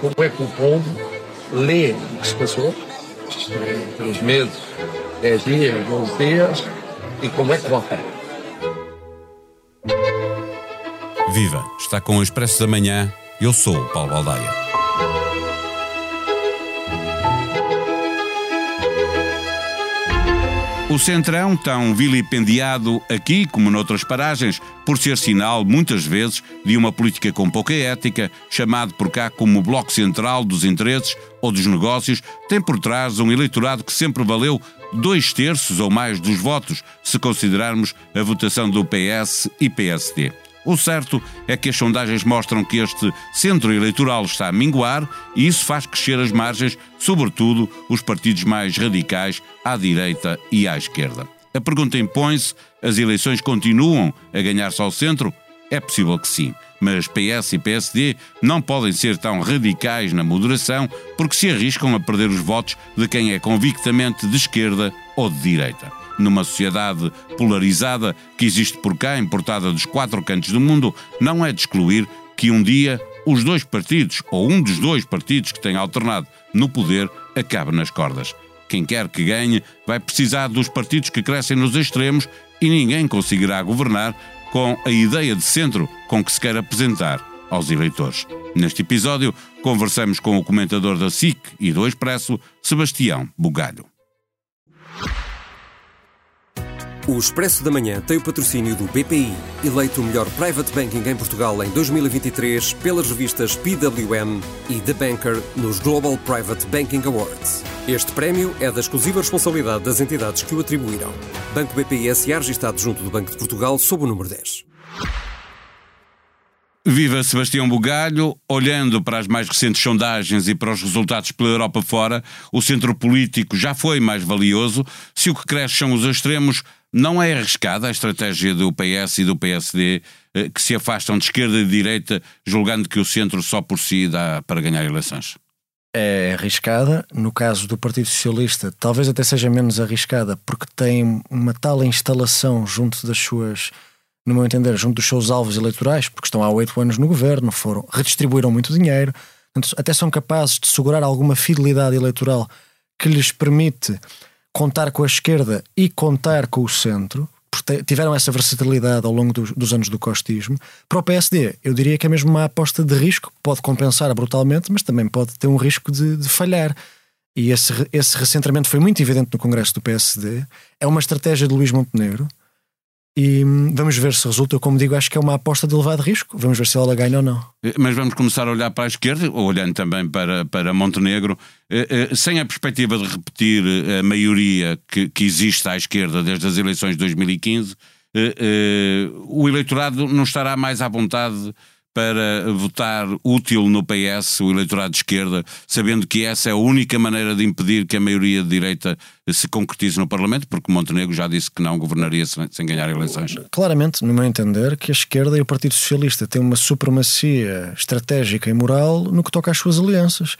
Como é que o povo lê o que se passou pelos meses, 10 dias, 12 dias e como é que vota? Viva! Está com o Expresso da Manhã. Eu sou o Paulo Baldaia. O Centrão, tão vilipendiado aqui como noutras paragens, por ser sinal, muitas vezes, de uma política com pouca ética, chamado por cá como Bloco Central dos Interesses ou dos Negócios, tem por trás um eleitorado que sempre valeu dois terços ou mais dos votos, se considerarmos a votação do PS e PSD. O certo é que as sondagens mostram que este centro eleitoral está a minguar e isso faz crescer as margens, sobretudo os partidos mais radicais à direita e à esquerda. A pergunta impõe-se: as eleições continuam a ganhar-se ao centro? É possível que sim, mas PS e PSD não podem ser tão radicais na moderação porque se arriscam a perder os votos de quem é convictamente de esquerda ou de direita numa sociedade polarizada que existe por cá, importada dos quatro cantos do mundo, não é de excluir que um dia os dois partidos, ou um dos dois partidos que tem alternado no poder, acabe nas cordas. Quem quer que ganhe vai precisar dos partidos que crescem nos extremos e ninguém conseguirá governar com a ideia de centro com que se quer apresentar aos eleitores. Neste episódio, conversamos com o comentador da SIC e do Expresso, Sebastião Bugalho. O Expresso da Manhã tem o patrocínio do BPI, eleito o melhor private banking em Portugal em 2023 pelas revistas PWM e The Banker nos Global Private Banking Awards. Este prémio é da exclusiva responsabilidade das entidades que o atribuíram. Banco BPI SA registado junto do Banco de Portugal sob o número 10. Viva Sebastião Bugalho, olhando para as mais recentes sondagens e para os resultados pela Europa fora, o centro político já foi mais valioso. Se o que cresce são os extremos, não é arriscada a estratégia do PS e do PSD eh, que se afastam de esquerda e de direita, julgando que o centro só por si dá para ganhar eleições? É arriscada. No caso do Partido Socialista, talvez até seja menos arriscada, porque tem uma tal instalação junto das suas, no meu entender, junto dos seus alvos eleitorais, porque estão há oito anos no governo, foram, redistribuíram muito dinheiro, até são capazes de segurar alguma fidelidade eleitoral que lhes permite contar com a esquerda e contar com o centro, porque tiveram essa versatilidade ao longo dos, dos, anos do costismo. Para o PSD, eu diria que é mesmo uma aposta de risco, pode compensar brutalmente, mas também pode ter um risco de, de falhar. E esse, esse recentramento foi muito evidente no Congresso do PSD. É uma estratégia de Luís Montenegro e hum, vamos ver se resulta. Como digo, acho que é uma aposta de elevado risco. Vamos ver se ela ganha ou não. Eh, mas vamos começar a olhar para a esquerda, olhando também para, para Montenegro, eh, eh, sem a perspectiva de repetir a maioria que, que existe à esquerda desde as eleições de 2015. O eleitorado não estará mais à vontade para votar útil no PS, o eleitorado de esquerda, sabendo que essa é a única maneira de impedir que a maioria de direita se concretize no Parlamento, porque Montenegro já disse que não governaria sem ganhar eleições. Claramente, no meu entender, que a esquerda e o Partido Socialista têm uma supremacia estratégica e moral no que toca às suas alianças.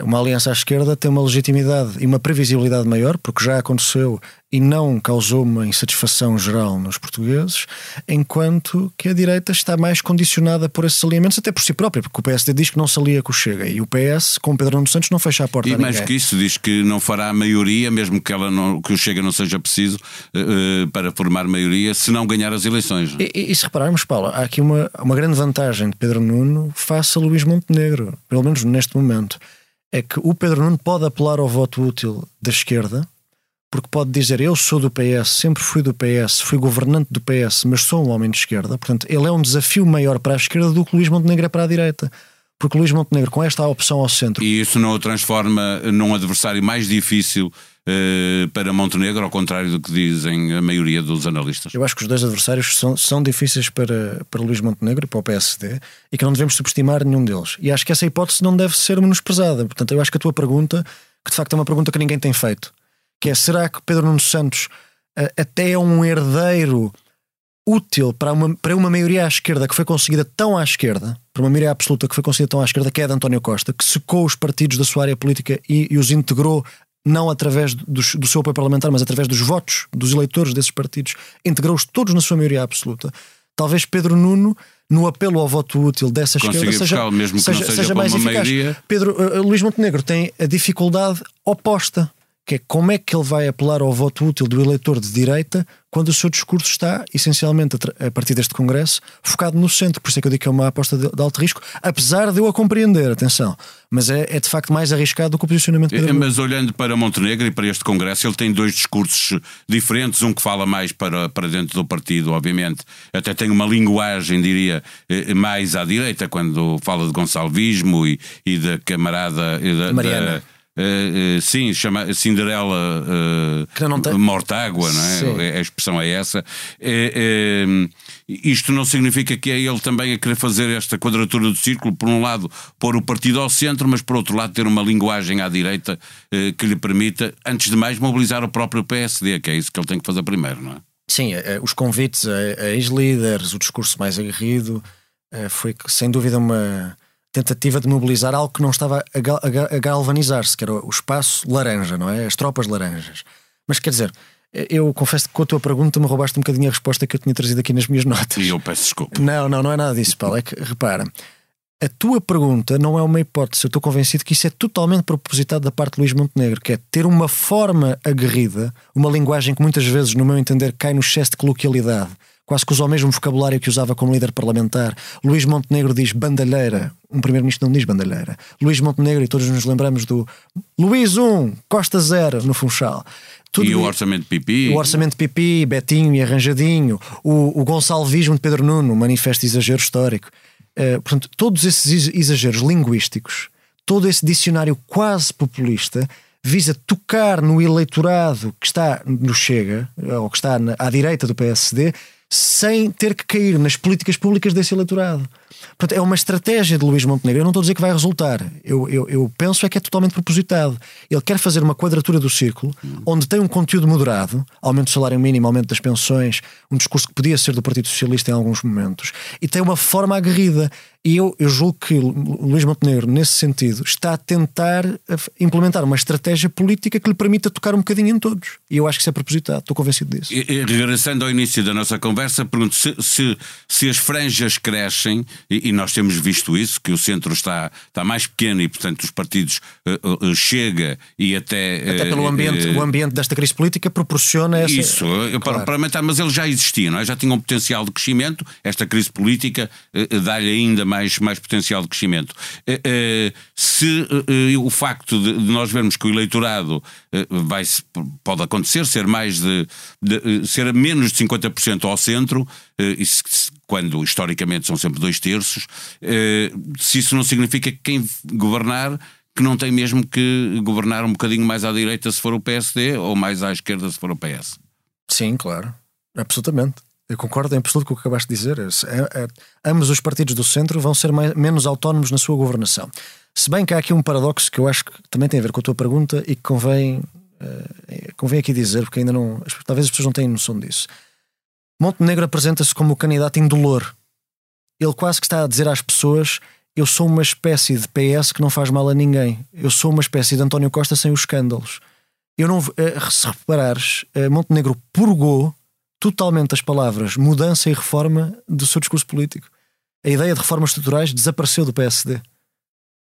Uma aliança à esquerda tem uma legitimidade e uma previsibilidade maior, porque já aconteceu e não causou uma insatisfação geral nos portugueses, enquanto que a direita está mais condicionada por esses alinhamentos, até por si própria, porque o PSD diz que não se alia com o Chega e o PS, com Pedro Nuno Santos, não fecha a porta e a mais que isso, diz que não fará a maioria, mesmo que, ela não, que o Chega não seja preciso uh, para formar maioria, se não ganhar as eleições. E, e, e se repararmos, Paulo, há aqui uma, uma grande vantagem de Pedro Nuno face a Luís Montenegro, pelo menos neste momento é que o Pedro Nuno pode apelar ao voto útil da esquerda, porque pode dizer eu sou do PS, sempre fui do PS, fui governante do PS, mas sou um homem de esquerda. Portanto, ele é um desafio maior para a esquerda do que Luís Montenegro é para a direita. Porque Luís Montenegro, com esta opção ao centro. E isso não o transforma num adversário mais difícil eh, para Montenegro, ao contrário do que dizem a maioria dos analistas? Eu acho que os dois adversários são, são difíceis para, para Luís Montenegro e para o PSD e que não devemos subestimar nenhum deles. E acho que essa hipótese não deve ser menosprezada. Portanto, eu acho que a tua pergunta, que de facto é uma pergunta que ninguém tem feito, que é será que Pedro Nuno Santos uh, até é um herdeiro útil para uma, para uma maioria à esquerda que foi conseguida tão à esquerda, para uma maioria absoluta que foi conseguida tão à esquerda, que é a de António Costa, que secou os partidos da sua área política e, e os integrou não através do, do seu apoio parlamentar, mas através dos votos dos eleitores desses partidos, integrou-os todos na sua maioria absoluta. Talvez Pedro Nuno no apelo ao voto útil dessa esquerda seja, mesmo seja, seja, seja mais eficaz. Maioria. Pedro uh, Luís Montenegro tem a dificuldade oposta que é como é que ele vai apelar ao voto útil do eleitor de direita quando o seu discurso está, essencialmente, a partir deste Congresso, focado no centro. Por isso é que eu digo que é uma aposta de, de alto risco, apesar de eu a compreender, atenção. Mas é, é de facto mais arriscado do que o posicionamento de é, Mas olhando para Montenegro e para este Congresso, ele tem dois discursos diferentes. Um que fala mais para, para dentro do partido, obviamente, até tem uma linguagem, diria, eh, mais à direita, quando fala de gonçalvismo e, e da camarada. E da, Mariana. Da, Uh, uh, sim, chama Cinderela uh, tem... Mortágua, não é? Sim. A expressão é essa. isto não significa que é ele também a querer fazer esta quadratura do círculo, por um lado, pôr o partido ao centro, mas por outro lado, ter uma linguagem à direita que lhe permita, antes de mais, mobilizar o próprio PSD, que é isso que ele tem que fazer primeiro, não é? Sim, os convites a, a ex-líderes, o discurso mais aguerrido, foi sem dúvida uma tentativa de mobilizar algo que não estava a, galvanizar-se, que era o espaço laranja, não é? As tropas laranjas. Mas quer dizer, eu confesso que com a tua pergunta me roubaste um bocadinho a resposta que eu tinha trazido aqui nas minhas notas. E eu peço desculpa. Não, não, não é nada disso, Paulo. É que, repara, a tua pergunta não é uma hipótese. Eu estou convencido que isso é totalmente propositado da parte de Luís Montenegro, que é ter uma forma aguerrida, uma linguagem que muitas vezes, no meu entender, cai no excesso de coloquialidade quase que usa o mesmo vocabulário que usava como líder parlamentar. Luís Montenegro diz bandalheira, um primeiro-ministro não diz bandalheira. Luís Montenegro, e todos nos lembramos do Luís 1, Costa 0 no Funchal. Tudo e o orçamento pipi. O orçamento pipi, Betinho e arranjadinho. O, o Gonçalvismo de Pedro Nuno, manifesto exagero histórico. Uh, portanto, todos esses exageros linguísticos, todo esse dicionário quase populista, visa tocar no eleitorado que está no Chega, ou que está à direita do PSD, sem ter que cair nas políticas públicas desse eleitorado. Portanto, é uma estratégia de Luís Montenegro. Eu não estou a dizer que vai resultar. Eu, eu, eu penso é que é totalmente propositado. Ele quer fazer uma quadratura do círculo onde tem um conteúdo moderado, aumento do salário mínimo, aumento das pensões, um discurso que podia ser do Partido Socialista em alguns momentos, e tem uma forma aguerrida. E eu, eu julgo que Luís Montenegro, nesse sentido, está a tentar implementar uma estratégia política que lhe permita tocar um bocadinho em todos. E eu acho que isso é propositado, estou convencido disso. E, e, regressando ao início da nossa conversa, pergunto se, se, se as franjas crescem, e, e, nós temos visto isso, que o centro está, está mais pequeno e, portanto, os partidos uh, uh, chega e até. Até pelo ambiente, o ambiente desta crise política proporciona essa. Isso, claro. para, para aumentar, mas ele já existia, não é? Já tinha um potencial de crescimento, esta crise política dá-lhe ainda mais, mais potencial de crescimento. Se o facto de nós vermos que o eleitorado vai pode acontecer ser mais de, de ser menos de 50% ao centro, isso, quando historicamente são sempre dois terços, se isso não significa que quem governar que não tem mesmo que governar um bocadinho mais à direita se for o PSD ou mais à esquerda se for o PS. Sim, claro, absolutamente. Eu concordo em absoluto com o que acabaste de dizer. É, é, ambos os partidos do centro vão ser mais, menos autónomos na sua governação. Se bem que há aqui um paradoxo que eu acho que também tem a ver com a tua pergunta e que convém, uh, convém aqui dizer, porque ainda não. Talvez as pessoas não tenham noção disso. Montenegro apresenta-se como o candidato indolor. Ele quase que está a dizer às pessoas: eu sou uma espécie de PS que não faz mal a ninguém. Eu sou uma espécie de António Costa sem os escândalos. Eu não, uh, se reparares, uh, Montenegro purgou totalmente as palavras mudança e reforma do seu discurso político. A ideia de reformas estruturais desapareceu do PSD.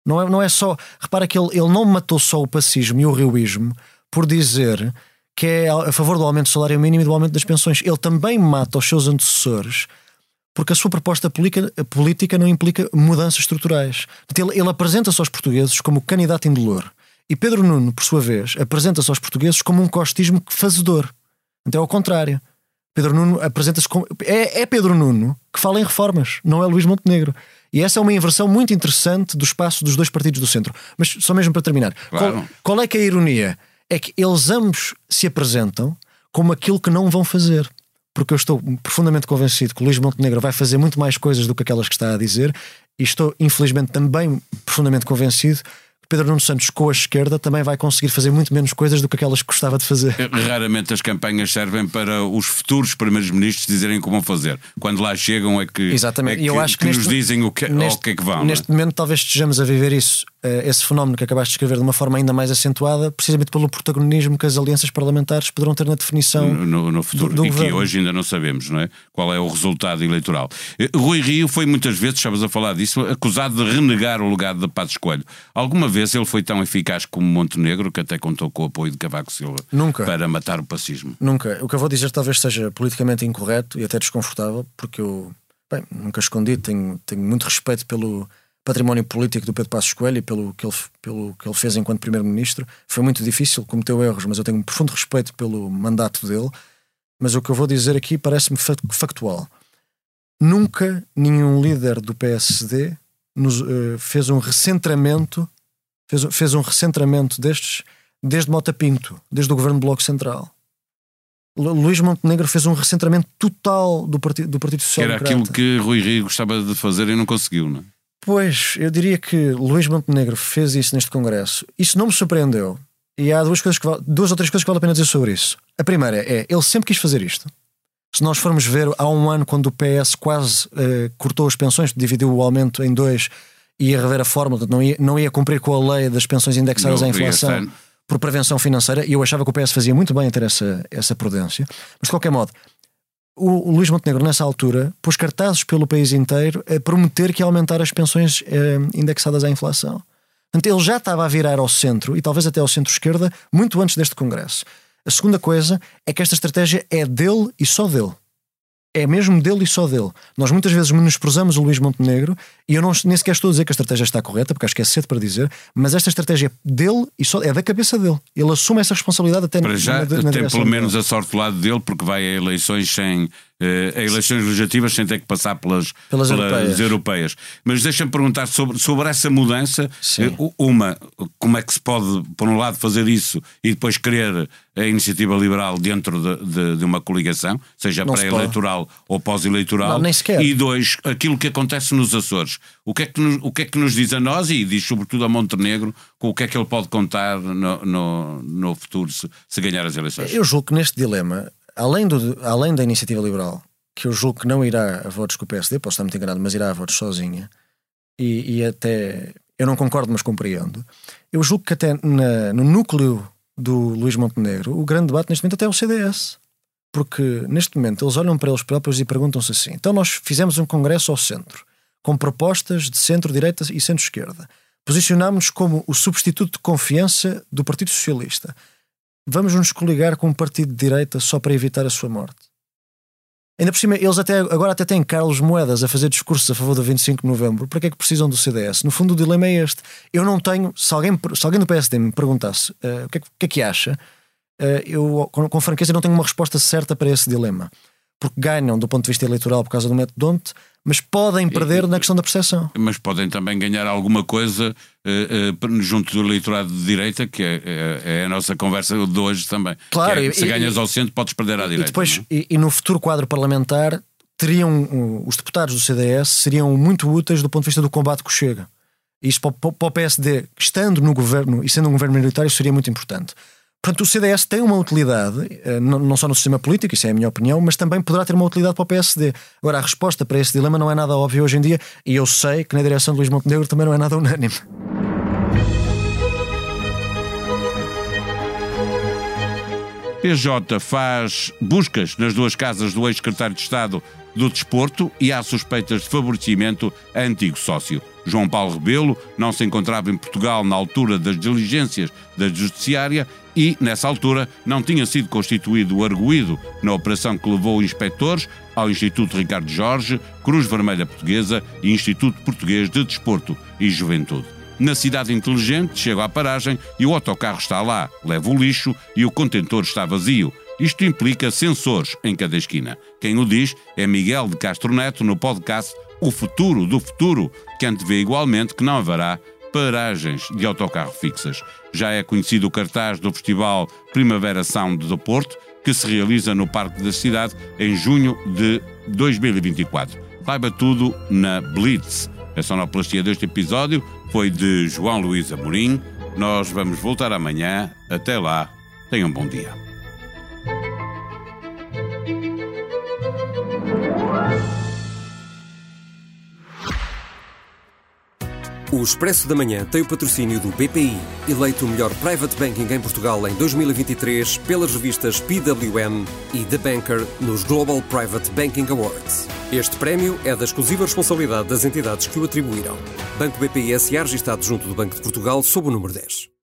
Não é, não é só. Repara que ele, ele não matou só o pacismo e o rioísmo por dizer que é a favor do aumento do salário mínimo e do aumento das pensões. Ele também mata os seus antecessores porque a sua proposta política não implica mudanças estruturais. Ele, ele apresenta-se aos portugueses como candidato indolor. E Pedro Nuno, por sua vez, apresenta-se aos portugueses como um costismo fazedor. Então é o contrário. Pedro Nuno apresenta-se como. É, é Pedro Nuno que fala em reformas, não é Luís Montenegro. E essa é uma inversão muito interessante do espaço dos dois partidos do centro. Mas só mesmo para terminar, claro. qual, qual, é que é a ironia? É que eles ambos se apresentam como aquilo que não vão fazer. Porque eu estou profundamente convencido que Luís Montenegro vai fazer muito mais coisas do que aquelas que está a dizer, e estou, infelizmente, também profundamente convencido Pedro Nuno Santos com a esquerda também vai conseguir fazer muito menos coisas do que aquelas que gostava de fazer. Raramente as campanhas servem para os futuros primeiros ministros dizerem como fazer. Quando lá chegam é que, Exatamente. É que, eu acho que, que neste, nos dizem o que, neste, o que é que vão. Neste é? momento talvez estejamos a viver isso esse fenómeno que acabaste de escrever de uma forma ainda mais acentuada, precisamente pelo protagonismo que as alianças parlamentares poderão ter na definição no, no futuro. Do, do e governo. que hoje ainda não sabemos, não é? Qual é o resultado eleitoral. Eh, Rui Rio foi muitas vezes, estavas a falar disso, acusado de renegar o legado de Passos Coelho. Alguma vez ele foi tão eficaz como Montenegro, que até contou com o apoio de Cavaco Silva Nunca. para matar o pacismo? Nunca. O que eu vou dizer talvez seja politicamente incorreto e até desconfortável, porque eu, bem, nunca escondi, tenho, tenho muito respeito pelo património político do Pedro Passos Coelho e pelo que ele, pelo que ele fez enquanto Primeiro-Ministro. Foi muito difícil, cometeu erros, mas eu tenho um profundo respeito pelo mandato dele. Mas o que eu vou dizer aqui parece-me factual. Nunca nenhum líder do PSD nos, uh, fez um recentramento fez, fez um recentramento destes desde Mota Pinto, desde o governo do Bloco Central. Luís Montenegro fez um recentramento total do Partido, do partido Social Era aquilo que Rui Rio gostava de fazer e não conseguiu, não é? Pois, eu diria que Luís Montenegro fez isso neste Congresso. Isso não me surpreendeu. E há duas, coisas que, duas ou três coisas que vale a pena dizer sobre isso. A primeira é, ele sempre quis fazer isto. Se nós formos ver, há um ano, quando o PS quase uh, cortou as pensões, dividiu o aumento em dois e ia rever a fórmula, não ia, não ia cumprir com a lei das pensões indexadas não, à inflação por prevenção financeira, e eu achava que o PS fazia muito bem a ter essa, essa prudência. Mas de qualquer modo, o, o Luís Montenegro, nessa altura, pôs cartazes pelo país inteiro a prometer que ia aumentar as pensões eh, indexadas à inflação. Portanto, ele já estava a virar ao centro e talvez até ao centro-esquerda muito antes deste Congresso. A segunda coisa é que esta estratégia é dele e só dele é mesmo dele e só dele. Nós muitas vezes menosprezamos o Luís Montenegro e eu não, nem sequer estou a dizer que a estratégia está correta, porque acho que é cedo para dizer, mas esta estratégia é dele e só é da cabeça dele. Ele assume essa responsabilidade até para já na, na tem pelo menos a sorte do lado dele, porque vai a eleições sem uh, a eleições legislativas sem ter que passar pelas, pelas, pelas europeias. europeias. Mas deixa-me perguntar sobre, sobre essa mudança. Uh, uma, como é que se pode, por um lado, fazer isso e depois querer a iniciativa liberal dentro de, de, de uma coligação, seja pré-eleitoral ou pós-eleitoral? Nem sequer. E dois, aquilo que acontece nos Açores. O que, é que nos, o que é que nos diz a nós e diz sobretudo a Montenegro com o que é que ele pode contar no, no, no futuro se, se ganhar as eleições? Eu julgo que neste dilema além, do, além da iniciativa liberal, que eu julgo que não irá a votos com o PSD, posso estar muito enganado, mas irá a votos sozinha, e, e até eu não concordo, mas compreendo. Eu julgo que até na, no núcleo do Luís Montenegro, o grande debate neste momento até é o CDS. Porque neste momento eles olham para eles próprios e perguntam-se assim: então nós fizemos um congresso ao centro, com propostas de centro-direita e centro-esquerda. Posicionámos-nos como o substituto de confiança do Partido Socialista vamos nos coligar com um partido de direita só para evitar a sua morte. Ainda por cima, eles até, agora até têm Carlos Moedas a fazer discursos a favor do 25 de novembro. Para que é que precisam do CDS? No fundo, o dilema é este. Eu não tenho. Se alguém, se alguém do PSD me perguntasse uh, o, que é, que é, que acha, uh, eu, com, com franqueza, não tenho uma resposta certa para esse dilema. Porque ganham do ponto de vista eleitoral por causa do método Donte, mas podem perder e, na questão da percepção. Mas podem também ganhar alguma coisa uh, uh, junto do eleitorado de direita, que é, é, é, a nossa conversa de hoje também. Claro, é, e, se ganhas ao centro, podes perder à direita. E, depois, é? e, e, no futuro quadro parlamentar, teriam os deputados do CDS seriam muito úteis do ponto de vista do combate que chega. E isso para, para o PSD, estando no governo e sendo um governo minoritário, seria muito importante. Portanto, o CDS tem uma utilidade, eh, não só no sistema político, isso é a minha opinião, mas também poderá ter uma utilidade para o PSD. Agora, a resposta para esse dilema não é nada óbvio hoje em dia e eu sei que na direção de Luís Montenegro também não é nada unânime. PJ faz buscas nas duas casas do ex-secretário de Estado do Desporto e há suspeitas de favorecimento a antigo sócio. João Paulo Rebelo não se encontrava em Portugal na altura das diligências da Judiciária e, nessa altura, não tinha sido constituído o arguído na operação que levou inspectores ao Instituto Ricardo Jorge, Cruz Vermelha Portuguesa e Instituto Português de Desporto e Juventude. Na cidade inteligente, chego à paragem e o autocarro está lá, leva o lixo e o contentor está vazio. Isto implica sensores em cada esquina. Quem o diz é Miguel de Castro Neto no podcast O Futuro do Futuro, que antevê igualmente que não haverá paragens de autocarro fixas. Já é conhecido o cartaz do Festival Primavera Sound do Porto, que se realiza no Parque da Cidade em junho de 2024. Saiba tudo na Blitz. A sonoplastia deste episódio foi de João Luís Amorim. Nós vamos voltar amanhã. Até lá, tenham um bom dia. O Expresso da Manhã tem o patrocínio do BPI, eleito o melhor private banking em Portugal em 2023 pelas revistas PWM e The Banker nos Global Private Banking Awards. Este prémio é da exclusiva responsabilidade das entidades que o atribuíram. Banco BPI SA registado junto do Banco de Portugal sob o número 10.